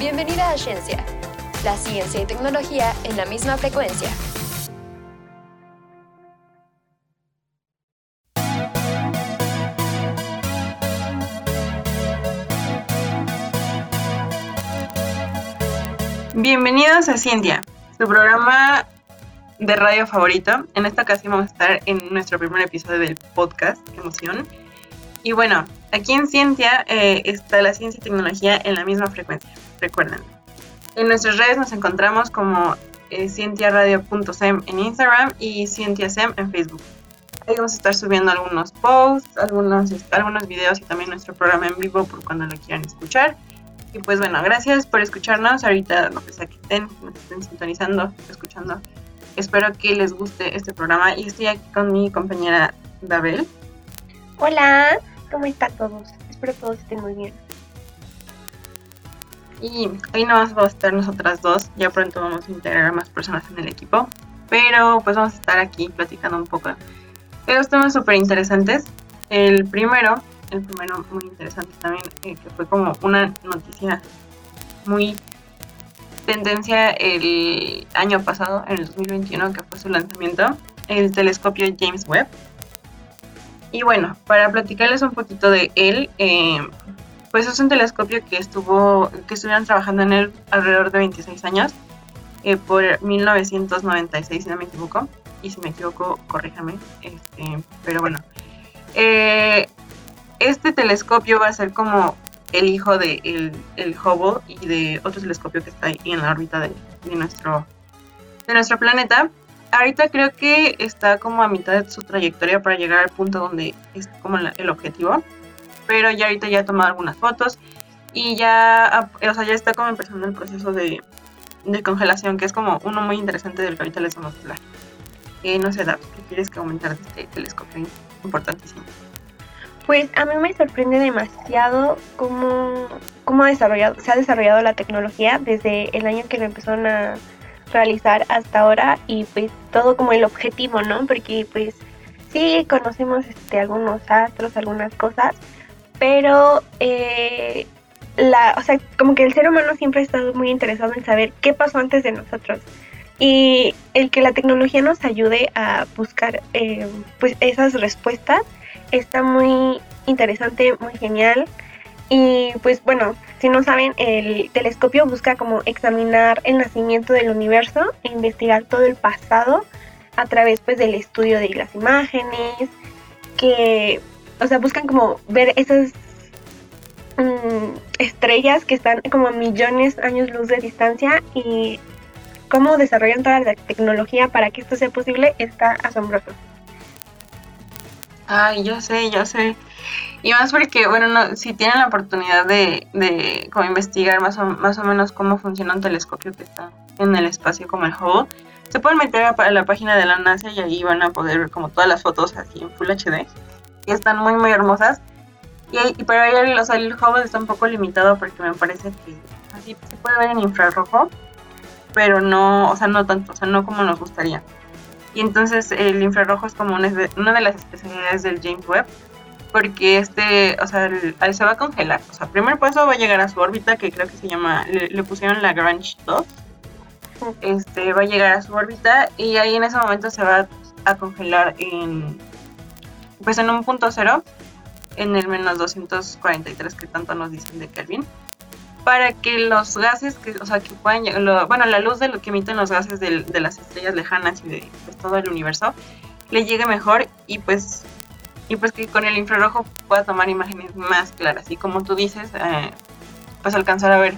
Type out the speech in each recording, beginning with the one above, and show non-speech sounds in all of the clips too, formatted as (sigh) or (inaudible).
Bienvenida a Ciencia, la ciencia y tecnología en la misma frecuencia. Bienvenidos a Ciencia, su programa de radio favorito. En esta ocasión vamos a estar en nuestro primer episodio del podcast, emoción. Y bueno, aquí en Ciencia eh, está la ciencia y tecnología en la misma frecuencia, recuerden. En nuestras redes nos encontramos como eh, cientiaradio.sem en Instagram y cientiasem en Facebook. Ahí vamos a estar subiendo algunos posts, algunos, algunos videos y también nuestro programa en vivo por cuando lo quieran escuchar. Y pues bueno, gracias por escucharnos. Ahorita no sé que estén, nos estén sintonizando, escuchando. Espero que les guste este programa y estoy aquí con mi compañera Dabel. Hola, ¿cómo están todos? Espero que todos estén muy bien. Y hoy no vamos a estar nosotras dos, ya pronto vamos a integrar a más personas en el equipo. Pero pues vamos a estar aquí platicando un poco de dos temas súper interesantes. El primero el primero muy interesante también, eh, que fue como una noticia muy tendencia el año pasado, en el 2021, que fue su lanzamiento, el telescopio James Webb. Y bueno, para platicarles un poquito de él, eh, pues es un telescopio que estuvo, que estuvieron trabajando en él alrededor de 26 años, eh, por 1996, si no me equivoco, y si me equivoco, corríjame, este, pero bueno. Eh, este telescopio va a ser como el hijo de el, Hubble y de otro telescopio que está ahí en la órbita de, nuestro, de nuestro planeta. Ahorita creo que está como a mitad de su trayectoria para llegar al punto donde es como el objetivo. Pero ya ahorita ya ha tomado algunas fotos y ya, o sea, ya está como empezando el proceso de, congelación, que es como uno muy interesante del que ahorita les vamos a hablar. Eh, no sé, David, ¿qué quieres comentar de este telescopio importantísimo? Pues a mí me sorprende demasiado cómo, cómo desarrollado, se ha desarrollado la tecnología desde el año que lo empezaron a realizar hasta ahora y pues todo como el objetivo, ¿no? Porque pues sí conocemos este, algunos astros, algunas cosas, pero eh, la, o sea, como que el ser humano siempre ha estado muy interesado en saber qué pasó antes de nosotros. Y el que la tecnología nos ayude a buscar eh, pues esas respuestas está muy interesante, muy genial. Y pues bueno, si no saben, el telescopio busca como examinar el nacimiento del universo e investigar todo el pasado a través pues del estudio de las imágenes, que, o sea, buscan como ver esas mm, estrellas que están como a millones de años luz de distancia y cómo desarrollan toda la tecnología para que esto sea posible está asombroso. Ay, yo sé, yo sé. Y más porque, bueno, no, si tienen la oportunidad de, de como investigar más o, más o menos cómo funciona un telescopio que está en el espacio como el Hubble, se pueden meter a, la página de la NASA y ahí van a poder ver como todas las fotos así en Full HD. Y están muy, muy hermosas. Y, pero ahí el, el Hubble está un poco limitado porque me parece que así se puede ver en infrarrojo, pero no, o sea, no tanto, o sea, no como nos gustaría. Y entonces el infrarrojo es como una, de las especialidades del James Webb, porque este, o sea, se va a congelar. O sea, primer paso va a llegar a su órbita, que creo que se llama, le, pusieron Lagrange 2. Este, va a llegar a su órbita y ahí en ese momento se va a congelar en, pues en un punto cero, en el menos 243 que tanto nos dicen de Kelvin para que los gases que, o sea, que puedan, bueno, la luz de lo que emiten los gases de, las estrellas lejanas y de pues, todo el universo le llegue mejor y pues y pues que con el infrarrojo pueda tomar imágenes más claras y como tú dices, eh, pues alcanzar a ver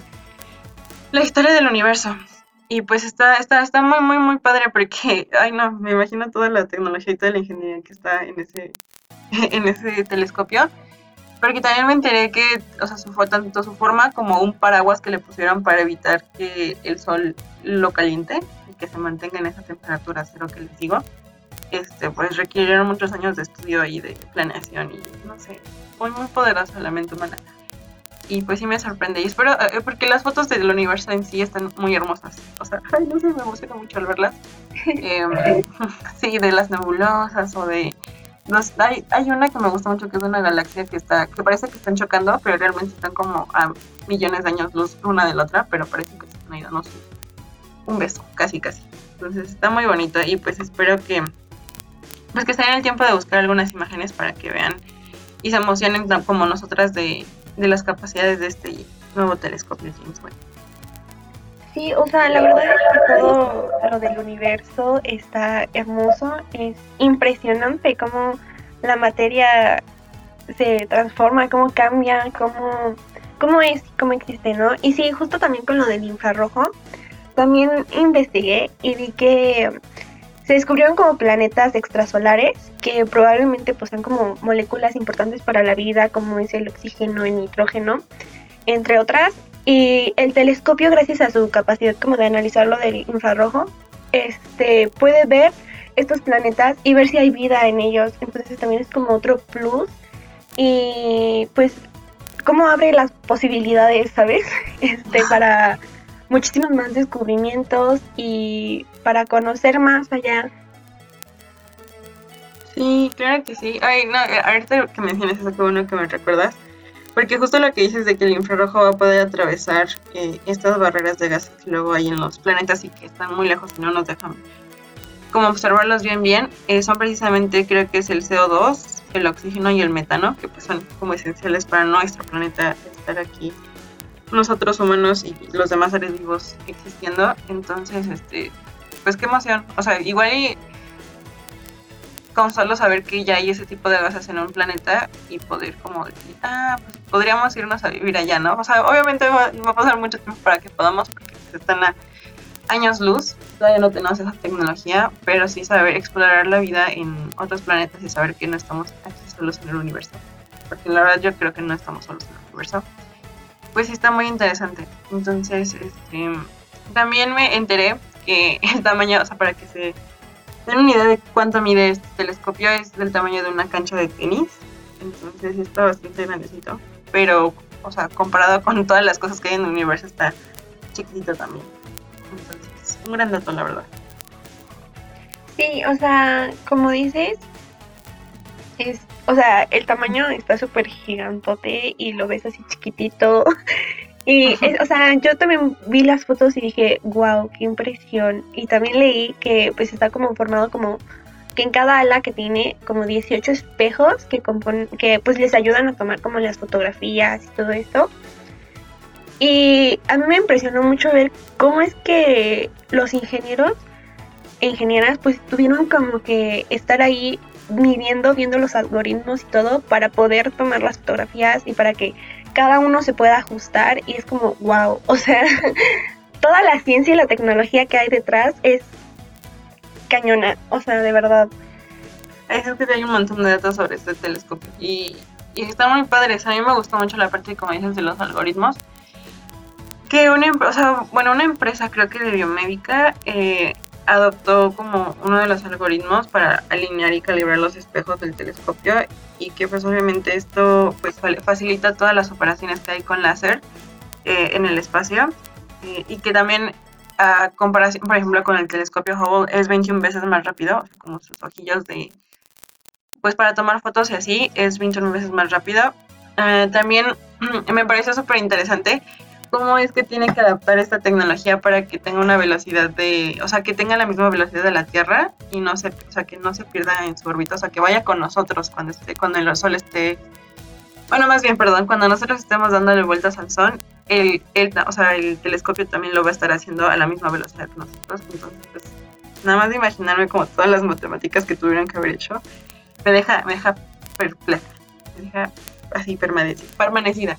la historia del universo. Y pues está, está, está muy, muy, muy padre porque, ay no, me imagino toda la tecnología y toda la ingeniería que está en ese, (laughs) en ese telescopio. Porque también me enteré que, o sea, fue tanto su forma como un paraguas que le pusieron para evitar que el sol lo caliente y que se mantenga en esa temperatura cero que les digo. Este, pues requirieron muchos años de estudio y de planeación y no sé, fue muy poderosa la mente humana. Y pues sí me sorprende. Y espero, eh, porque las fotos del universo en sí están muy hermosas. O sea, ay, (laughs) no sé, me emociona mucho al verlas. (laughs) Em, sí, de las nebulosas o de hay, hay una que me gusta mucho que es una galaxia que está, que parece que están chocando, pero realmente están como a millones de años luz una de la otra, pero parece que se están ahí dando un beso, casi casi. Entonces está muy bonito y pues espero que pues que se den el tiempo de buscar algunas imágenes para que vean y se emocionen como nosotras de, de las capacidades de este nuevo telescopio James Webb. Sí, o sea, la verdad es que todo lo del universo está hermoso, es impresionante cómo la materia se transforma, cómo cambia, cómo, cómo es, cómo existe, ¿no? Y sí, justo también con lo del infrarrojo, también investigué y vi que se descubrieron como planetas extrasolares que probablemente pues sean como moléculas importantes para la vida, como es el oxígeno, el nitrógeno, entre otras. Y el telescopio, gracias a su capacidad como de analizarlo del infrarrojo, este, puede ver estos planetas y ver si hay vida en ellos. Entonces también es como otro plus. Y pues, cómo abre las posibilidades, ¿sabes? (laughs) Este, para muchísimos más descubrimientos y para conocer más allá. Sí, claro que sí. Ay, no, ahorita que mencionas eso, qué bueno que me recuerdas. Porque justo lo que dices de que el infrarrojo va a poder atravesar eh, estas barreras de gases que luego hay en los planetas y que están muy lejos y no nos dejan como observarlos bien bien, eh, son precisamente creo que es el CO2, el oxígeno y el metano, que pues son como esenciales para nuestro planeta estar aquí, nosotros humanos y los demás seres vivos existiendo. Entonces, este, pues qué emoción. O sea, igual con solo saber que ya hay ese tipo de gases en un planeta y poder como decir, ah, pues podríamos irnos a vivir allá, ¿no? O sea, obviamente va, a pasar mucho tiempo para que podamos, porque están a años luz, todavía no tenemos esa tecnología, pero sí saber explorar la vida en otros planetas y saber que no estamos aquí solos en el universo. Porque la verdad yo creo que no estamos solos en el universo. Pues sí está muy interesante. Entonces, este, también me enteré que (laughs) el tamaño, o sea, para que se Tengo una idea de cuánto mide este telescopio, es del tamaño de una cancha de tenis. Entonces está bastante grandecito. Pero, o sea, comparado con todas las cosas que hay en el universo, está chiquitito también. Entonces, un gran dato, la verdad. Sí, o sea, como dices, es, o sea, el tamaño está súper gigantote y lo ves así chiquitito. (laughs) Y, o sea, yo también vi las fotos y dije, wow, qué impresión. Y también leí que pues está como formado como que en cada ala que tiene como 18 espejos que componen, que pues les ayudan a tomar como las fotografías y todo esto. Y a mí me impresionó mucho ver cómo es que los ingenieros e ingenieras pues tuvieron como que estar ahí midiendo, viendo los algoritmos y todo para poder tomar las fotografías y para que cada uno se pueda ajustar y es como, wow, o sea, (laughs) toda la ciencia y la tecnología que hay detrás es cañona, o sea, de verdad. Es que hay un montón de datos sobre este telescopio y, y están muy padres. A mí me gustó mucho la parte, como dices, de los algoritmos. Que una, o sea, bueno, una empresa, creo que de biomédica, eh, adoptó como uno de los algoritmos para alinear y calibrar los espejos del telescopio y que pues obviamente esto pues facilita todas las operaciones que hay con láser eh, en el espacio eh, y que también a comparación por ejemplo con el telescopio Hubble es 21 veces más rápido como sus ojillos de pues para tomar fotos y así es 21 veces más rápido. Eh, también (clears throat) me pareció súper interesante cómo es que tiene que adaptar esta tecnología para que tenga una velocidad de, o sea, que tenga la misma velocidad de la Tierra y no se, o sea, que no se pierda en su órbita, o sea, que vaya con nosotros cuando esté, cuando el Sol esté, bueno, más bien, perdón, cuando nosotros estemos dándole vueltas al Sol, el, el, o sea, el telescopio también lo va a estar haciendo a la misma velocidad que nosotros, entonces, pues, nada más de imaginarme como todas las matemáticas que tuvieron que haber hecho, me deja, me deja perpleja, me deja así permanecida.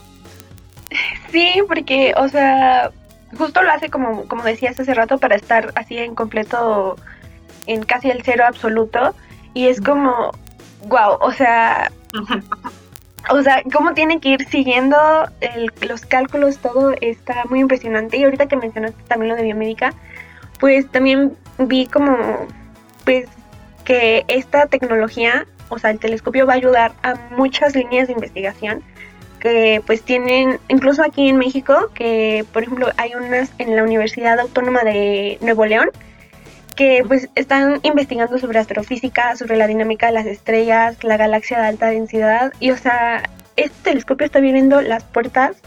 Sí, porque, o sea, justo lo hace como, como decías hace rato para estar así en completo, en casi el cero absoluto. Y es como, wow, o sea, o sea, cómo tiene que ir siguiendo los cálculos, todo está muy impresionante. Y ahorita que mencionaste también lo de biomédica, pues también vi como, pues, que esta tecnología, o sea, el telescopio va a ayudar a muchas líneas de investigación que pues tienen, incluso aquí en México, que por ejemplo hay unas en la Universidad Autónoma de Nuevo León, que pues están investigando sobre astrofísica, sobre la dinámica de las estrellas, la galaxia de alta densidad y o sea, este telescopio está abriendo las puertas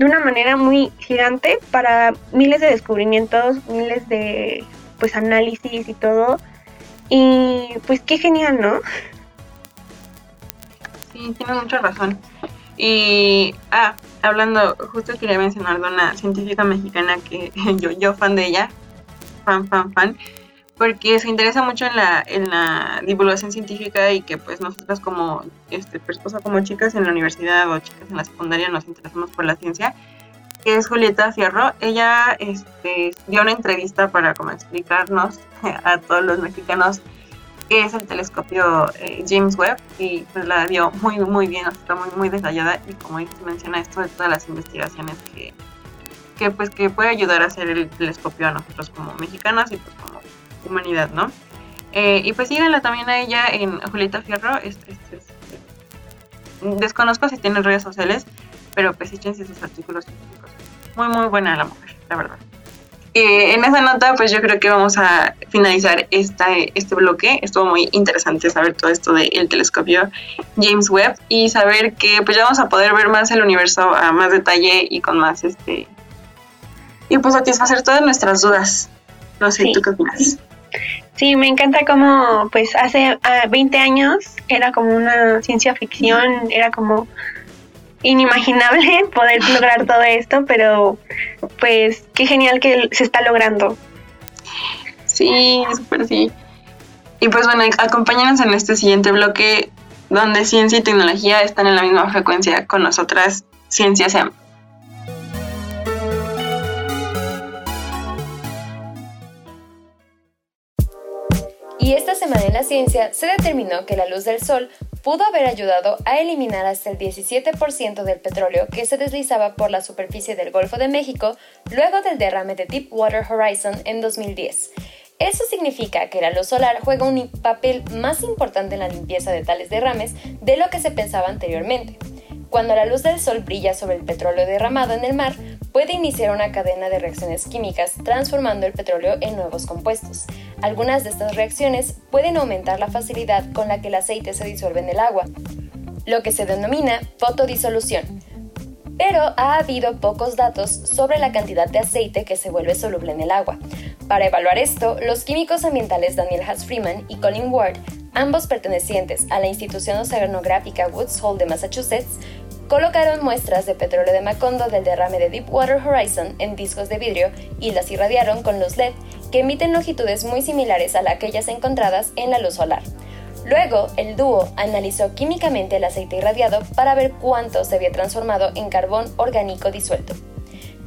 de una manera muy gigante para miles de descubrimientos, miles de pues análisis y todo. Y pues qué genial, ¿no? Sí, tiene mucha razón. Y, ah, hablando, justo quería mencionar de una científica mexicana que (laughs) yo, yo fan de ella, fan, fan, fan, porque se interesa mucho en la, en la divulgación científica y que pues nosotras como, este, pues, como chicas en la universidad o chicas en la secundaria nos interesamos por la ciencia, que es Julieta Fierro. Ella este, dio una entrevista para como explicarnos (laughs) a todos los mexicanos qué es el telescopio eh, James Webb y pues la dio muy muy bien, está muy muy detallada y como menciona esto de todas las investigaciones que, que pues que puede ayudar a hacer el telescopio a nosotros como mexicanos y pues como humanidad, ¿no? Eh, y pues síganla también a ella en Julieta Fierro. desconozco si tiene redes sociales, pero pues échense sus artículos científicos. Muy, muy buena la mujer, la verdad. Eh, en esa nota, pues yo creo que vamos a finalizar esta, este bloque. Estuvo muy interesante saber todo esto del telescopio James Webb y saber que pues ya vamos a poder ver más el universo a más detalle y con más este y pues satisfacer todas nuestras dudas. No sé, ¿tú qué opinas? Sí, me encanta como, pues hace 20 ah, años era como una ciencia ficción, era como inimaginable (laughs) poder lograr todo esto, pero pues qué genial que se está logrando. Sí, súper sí. Y pues bueno, acompáñanos en este siguiente bloque donde ciencia y tecnología están en la misma frecuencia con nosotras, Ciencia en la ciencia se determinó que la luz del sol pudo haber ayudado a eliminar hasta el 17% del petróleo que se deslizaba por la superficie del Golfo de México luego del derrame de Deepwater Horizon en 2010. Eso significa que la luz solar juega un papel más importante en la limpieza de tales derrames de lo que se pensaba anteriormente. Cuando la luz del sol brilla sobre el petróleo derramado en el mar, puede iniciar una cadena de reacciones químicas transformando el petróleo en nuevos compuestos. Algunas de estas reacciones pueden aumentar la facilidad con la que el aceite se disuelve en el agua, lo que se denomina fotodisolución. Pero ha habido pocos datos sobre la cantidad de aceite que se vuelve soluble en el agua. Para evaluar esto, los químicos ambientales Daniel Haas Freeman y Colin Ward, ambos pertenecientes a la institución oceanográfica Woods Hole de Massachusetts, colocaron muestras de petróleo de Macondo del derrame de Deepwater Horizon en discos de vidrio y las irradiaron con luz LED que emiten longitudes muy similares a aquellas encontradas en la luz solar. Luego, el dúo analizó químicamente el aceite irradiado para ver cuánto se había transformado en carbón orgánico disuelto.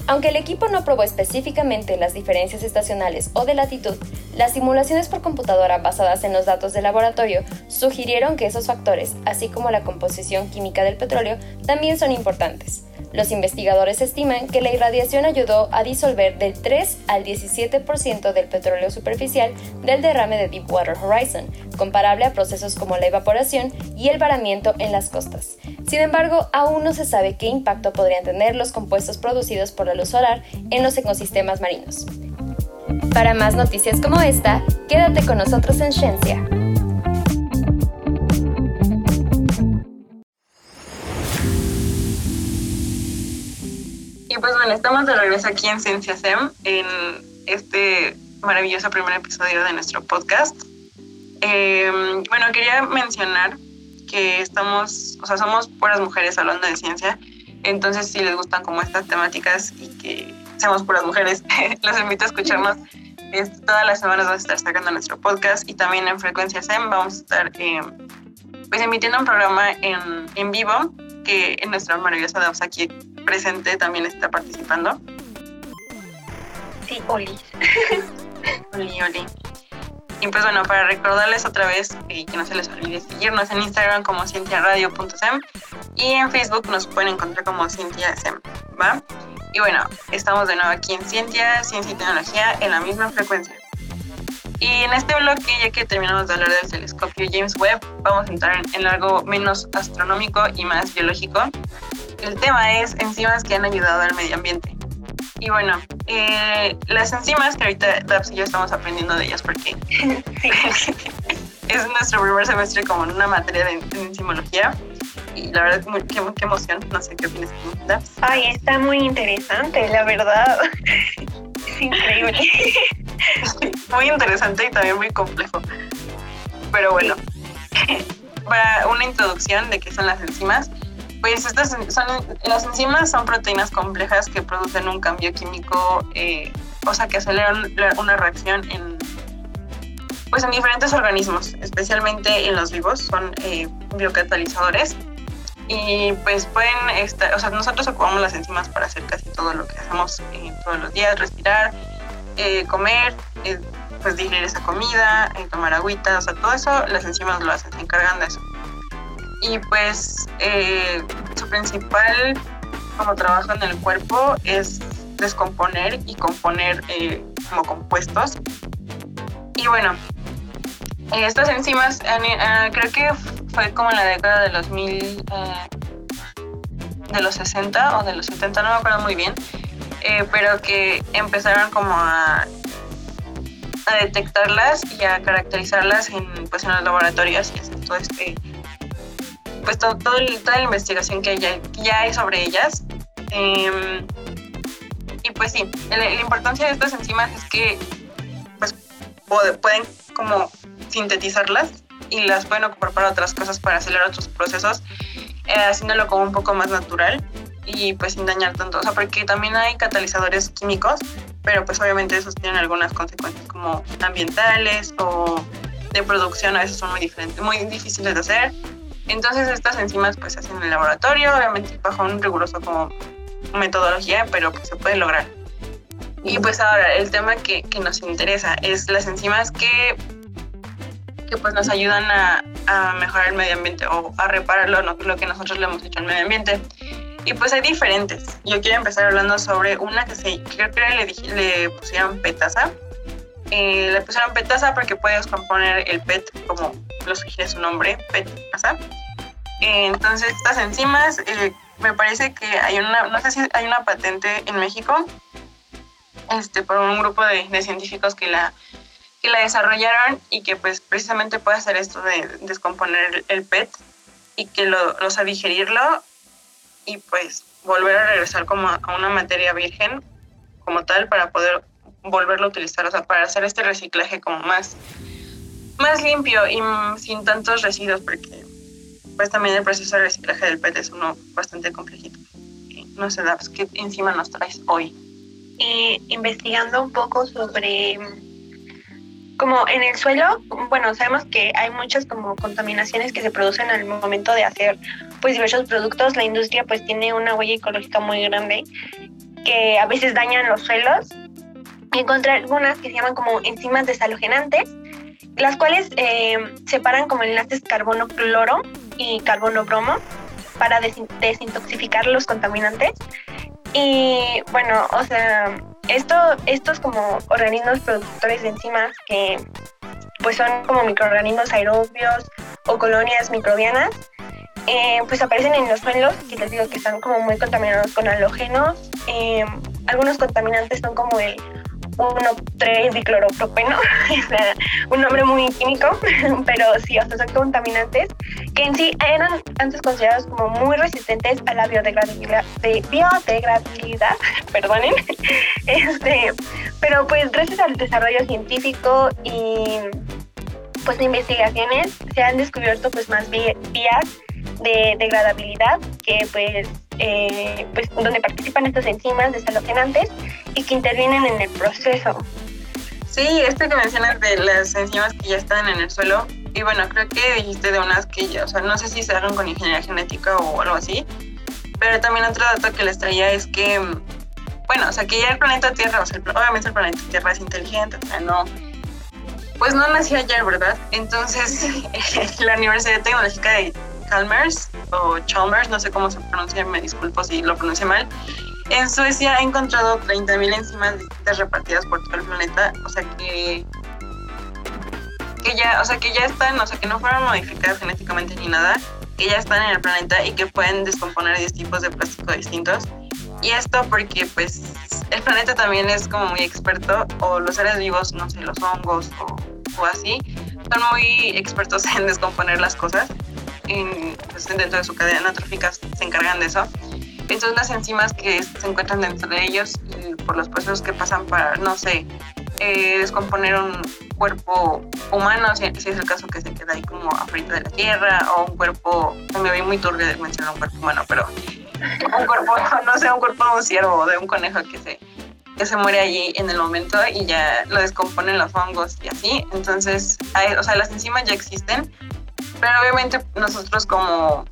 Aunque el equipo no probó específicamente las diferencias estacionales o de latitud, las simulaciones por computadora basadas en los datos del laboratorio sugirieron que esos factores, así como la composición química del petróleo, también son importantes. Los investigadores estiman que la irradiación ayudó a disolver del 3 al 17% del petróleo superficial del derrame de Deepwater Horizon, comparable a procesos como la evaporación y el varamiento en las costas. Sin embargo, aún no se sabe qué impacto podrían tener los compuestos producidos por la luz solar en los ecosistemas marinos. Para más noticias como esta, quédate con nosotros en Ciencia. Y pues bueno, estamos de regreso aquí en Ciencia SEM, en este maravilloso primer episodio de nuestro podcast. Em, bueno, quería mencionar que estamos, o sea, somos puras mujeres hablando de ciencia, entonces si les gustan como estas temáticas y que seamos puras mujeres, (laughs) los invito a escucharnos. todas las semanas vamos a estar sacando nuestro podcast y también en Frecuencia SEM vamos a estar em, pues emitiendo un programa en, en vivo que en nuestra maravillosa Daos aquí presente también está participando. Sí, Oli. (laughs) Oli, Oli. Y pues bueno, para recordarles otra vez y que no se les olvide seguirnos en Instagram como cientiaradio.sem y en Facebook nos pueden encontrar como CientiaSem, ¿va? Y bueno, estamos de nuevo aquí en Ciencia, Ciencia y Tecnología en la misma frecuencia. Y en este bloque, ya que terminamos de hablar del telescopio James Webb, vamos a entrar en algo menos astronómico y más biológico. El tema es enzimas que han ayudado al medio ambiente. Y bueno, eh, las enzimas, que ahorita Dabs y yo estamos aprendiendo de ellas porque (laughs) (laughs) es nuestro primer semestre como en una materia de, enzimología. Y la verdad, qué, qué emoción. No sé qué opinas tú. Ay, está muy interesante, la verdad. (laughs) es increíble. (laughs) muy interesante y también muy complejo. Pero bueno, para una introducción de qué son las enzimas, pues estas son, las enzimas son proteínas complejas que producen un cambio químico, eh, o sea, que aceleran una reacción en, pues en diferentes organismos, especialmente en los vivos, son eh, biocatalizadores. Y pues pueden estar, o sea, nosotros ocupamos las enzimas para hacer casi todo lo que hacemos eh, todos los días, respirar, comer, pues digerir esa comida, tomar agüita, o sea, todo eso las enzimas lo hacen, se encargan de eso y pues eh, su principal como trabajo en el cuerpo es descomponer y componer eh, como compuestos. Y bueno, eh, estas enzimas creo que fue como en la década de los mil, de los 60 o de los 70, no me acuerdo muy bien, pero que empezaron como a, detectarlas y a caracterizarlas en, pues, en los laboratorios y hacer todo este pues todo, toda la investigación que ya, ya hay sobre ellas. Em, y pues sí, la, importancia de estas enzimas es que pues pueden como sintetizarlas y las pueden ocupar para otras cosas, para acelerar otros procesos, eh, haciéndolo como un poco más natural y pues sin dañar tanto. O sea, porque también hay catalizadores químicos, pero pues obviamente esos tienen algunas consecuencias como ambientales o de producción, a veces son muy diferentes, muy difíciles de hacer entonces estas enzimas pues se hacen en el laboratorio, obviamente bajo un riguroso como metodología, pero pues se puede lograr. Y pues ahora el tema que, que nos interesa es las enzimas que, que pues nos ayudan a, mejorar el medio ambiente o a reparar lo, lo que nosotros le hemos hecho al medio ambiente. Y pues hay diferentes. Yo quiero empezar hablando sobre una que se, creo que le, le pusieron petasa. Eh, le pusieron petasa porque puedes componer el PET como lo sugiere su nombre, petasa. Eh, entonces estas enzimas, eh, me parece que hay una, no sé si hay una patente en México, este, por un grupo de, científicos que la, que la desarrollaron y que pues precisamente puede hacer esto de descomponer el, PET y que lo, sabe digerirlo y pues volver a regresar como a una materia virgen como tal para poder volverlo a utilizar, o sea, para hacer este reciclaje como más, más limpio y sin tantos residuos, porque pues también el proceso de reciclaje del PET es uno bastante complejito. No sé, Dabs, ¿qué encima nos traes hoy? Eh, investigando un poco sobre como en el suelo, bueno, sabemos que hay muchas como contaminaciones que se producen al momento de hacer pues diversos productos. La industria pues tiene una huella ecológica muy grande que a veces dañan los suelos encontré algunas que se llaman como enzimas desalogenantes, las cuales eh, separan como enlaces carbono-cloro y carbono-bromo para desintoxicar los contaminantes. Y bueno, o sea, esto, estos como organismos productores de enzimas que pues son como microorganismos aerobios o colonias microbianas, eh, pues aparecen en los suelos, que les digo que están como muy contaminados con halógenos. Eh, algunos contaminantes son como el 1,3 dicloropropeno, (laughs) un nombre muy químico, (laughs) pero sí, o sea, son contaminantes que en sí eran antes considerados como muy resistentes a la biodegradabilidad, de biodegradabilidad (laughs) perdonen, este, pero pues gracias al desarrollo científico y pues investigaciones se han descubierto pues más vías de degradabilidad que pues, eh, pues donde participan estas enzimas desalogenantes y que intervienen en el proceso. Sí, esto que mencionas de las enzimas que ya están en el suelo, y bueno, creo que dijiste de unas que ya, o sea, no sé si se hagan con ingeniería genética o algo así, pero también otro dato que les traía es que, bueno, o sea, que ya el planeta Tierra, o sea, obviamente el planeta Tierra es inteligente, o sea, no, pues no nació ayer, ¿verdad? Entonces, (laughs) la Universidad Tecnológica de Chalmers, o Chalmers, no sé cómo se pronuncia, me disculpo si lo pronuncio mal, en Suecia ha encontrado 30.000 enzimas distintas repartidas por todo el planeta, o sea que que ya, o sea que ya están, o sea que no fueron modificadas genéticamente ni nada, que ya están en el planeta y que pueden descomponer 10 tipos de plástico distintos. y esto porque pues el planeta también es como muy experto, o los seres vivos, no sé, los hongos o, o así, son muy expertos (laughs) en descomponer las cosas. En, pues, dentro de su cadena trófica se encargan de eso. Entonces las enzimas que se encuentran dentro de ellos y por los procesos que pasan para, no sé, eh, descomponer un cuerpo humano, si, es el caso que se queda ahí como afuera de la tierra, o un cuerpo, me vi muy turbio de mencionar un cuerpo humano, pero un cuerpo, (laughs) no sé, un cuerpo de un ciervo o de un conejo que se, que se muere allí en el momento y ya lo descomponen los hongos y así. Entonces, o sea, las enzimas ya existen, pero obviamente nosotros como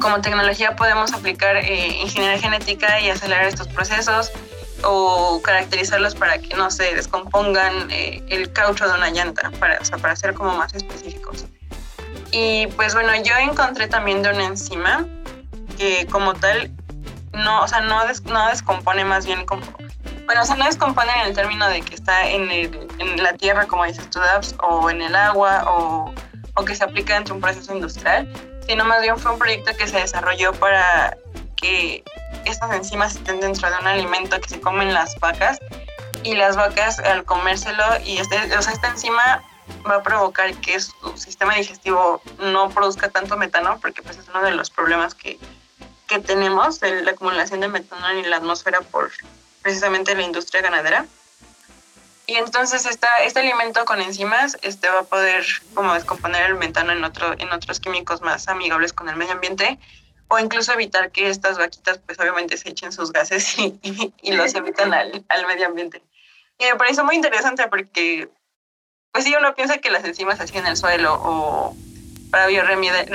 como tecnología podemos aplicar eh, ingeniería genética y acelerar estos procesos o caracterizarlos para que no se descompongan eh, el caucho de una llanta, para, o sea, para ser como más específicos. Y pues bueno, yo encontré también de una enzima que como tal, no, o sea, no, no descompone más bien como... Bueno, o sea, no descompone en el término de que está en, el, en la tierra, como dices tú, o en el agua, o, o que se aplica dentro de un proceso industrial, sino más bien fue un proyecto que se desarrolló para que estas enzimas estén dentro de un alimento que se comen las vacas y las vacas al comérselo y este, o sea, esta enzima va a provocar que su sistema digestivo no produzca tanto metano porque pues es uno de los problemas que, que tenemos la acumulación de metano en la atmósfera por precisamente la industria ganadera. Y entonces esta, este alimento con enzimas este, va a poder como descomponer el metano en, otro, en otros químicos más amigables con el medio ambiente o incluso evitar que estas vaquitas pues obviamente se echen sus gases (laughs) y, y, los emiten al, al, medio ambiente. Y me parece muy interesante porque pues sí uno piensa que las enzimas así en el suelo o para bioremediar,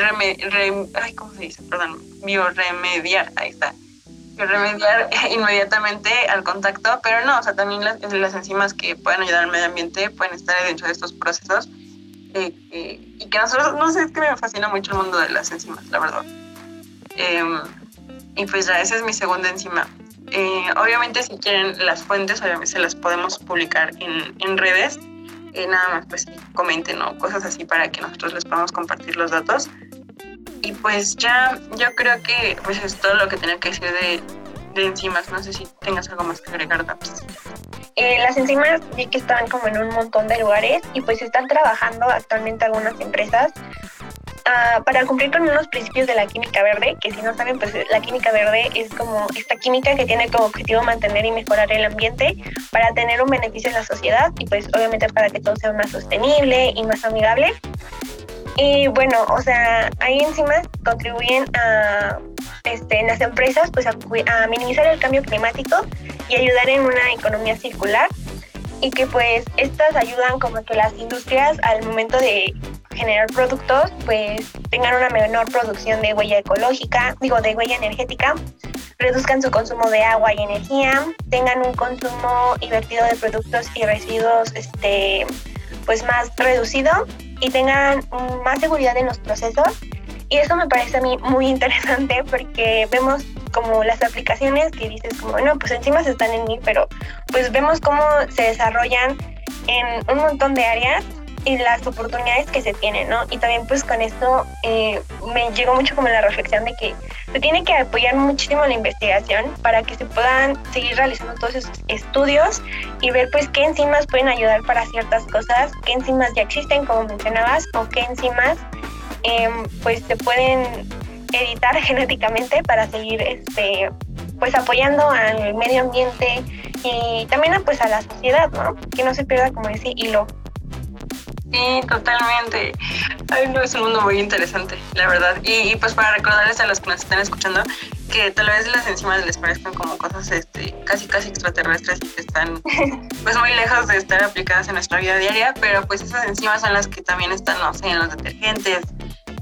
ay, ¿cómo se dice? Perdón, bioremediar, ahí está remediar (laughs) inmediatamente al contacto, pero no, o sea, también las, las, enzimas que pueden ayudar al medio ambiente pueden estar dentro de estos procesos. Eh, eh, y que nosotros, no sé, es que me fascina mucho el mundo de las enzimas, la verdad. Em, y pues ya, esa es mi segunda enzima. Eh, obviamente, si quieren las fuentes, obviamente se las podemos publicar en, en redes. nada más, pues comenten o cosas así para que nosotros les podamos compartir los datos. Y pues ya, yo creo que pues es todo lo que tenía que decir de, de enzimas. No sé si tengas algo más que agregar, Daps. Eh, las enzimas vi que están como en un montón de lugares y pues están trabajando actualmente algunas empresas uh, para cumplir con unos principios de la química verde, que si no saben, pues la química verde es como esta química que tiene como objetivo mantener y mejorar el ambiente para tener un beneficio en la sociedad y pues obviamente para que todo sea más sostenible y más amigable. Y bueno, o sea, ahí encima contribuyen a este, en las empresas pues a, minimizar el cambio climático y ayudar en una economía circular. Y que pues estas ayudan como que las industrias al momento de generar productos pues tengan una menor producción de huella ecológica, digo de huella energética, reduzcan su consumo de agua y energía, tengan un consumo invertido de productos y residuos este pues más reducido y tengan más seguridad en los procesos. Y eso me parece a mí muy interesante porque vemos como las aplicaciones que dices como, bueno, pues encima están en mí, pero pues vemos cómo se desarrollan en un montón de áreas y las oportunidades que se tienen, ¿no? Y también pues con esto eh, me llegó mucho como la reflexión de que se tiene que apoyar muchísimo la investigación para que se puedan seguir realizando todos esos estudios y ver pues qué enzimas pueden ayudar para ciertas cosas, qué enzimas ya existen como mencionabas o qué enzimas em, pues se pueden editar (laughs) genéticamente para seguir este pues apoyando al medio ambiente y también pues a la sociedad, ¿no? Que no se pierda como ese hilo Sí, totalmente. Ay, no, es un mundo muy interesante, la verdad. Y, pues para recordarles a los que nos están escuchando que tal vez las enzimas les parezcan como cosas este, casi casi extraterrestres y que están (laughs) pues muy lejos de estar aplicadas en nuestra vida diaria, pero pues esas enzimas son las que también están, no sé, en los detergentes,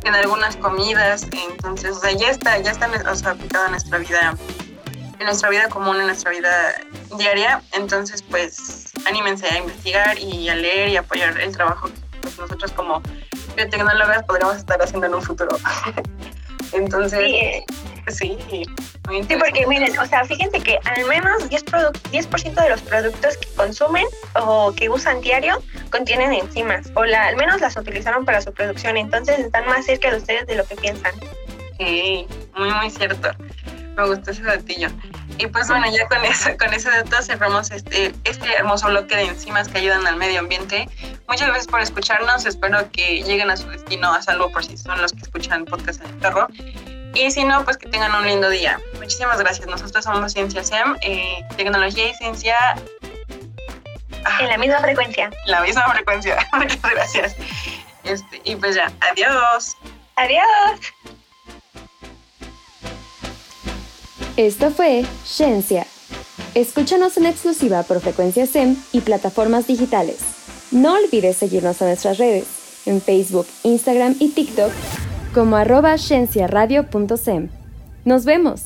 en algunas comidas, entonces, o sea, ya está, ya están o sea, aplicada en nuestra vida, en nuestra vida común, en nuestra vida diaria, entonces pues anímense a investigar y a leer y apoyar el trabajo que pues, nosotros como biotecnólogas podríamos estar haciendo en un futuro. (laughs) Entonces, sí, sí, sí, porque miren, o sea, fíjense que al menos 10%, 10 de los productos que consumen o que usan diario contienen enzimas, o la, al menos las utilizaron para su producción, entonces están más cerca de ustedes de lo que piensan. Sí, muy, muy cierto. Me gustó ese datillo. Y pues bueno, ya con eso, (laughs) con ese dato cerramos este, este hermoso bloque de enzimas que ayudan al medio ambiente. Muchas gracias por escucharnos. Espero que lleguen a su destino a salvo por si son los que escuchan podcast en el carro. Y si no, pues que tengan un lindo día. Muchísimas gracias. Nosotros somos Ciencia SEM, eh, tecnología y ciencia. en la misma frecuencia. En la misma frecuencia. (laughs) Muchas gracias. Este, y pues ya, adiós. Adiós. Esto fue Ciencia. Escúchanos en exclusiva por Frecuencia SEM y plataformas digitales. No olvides seguirnos en nuestras redes, en Facebook, Instagram y TikTok como arroba Nos vemos.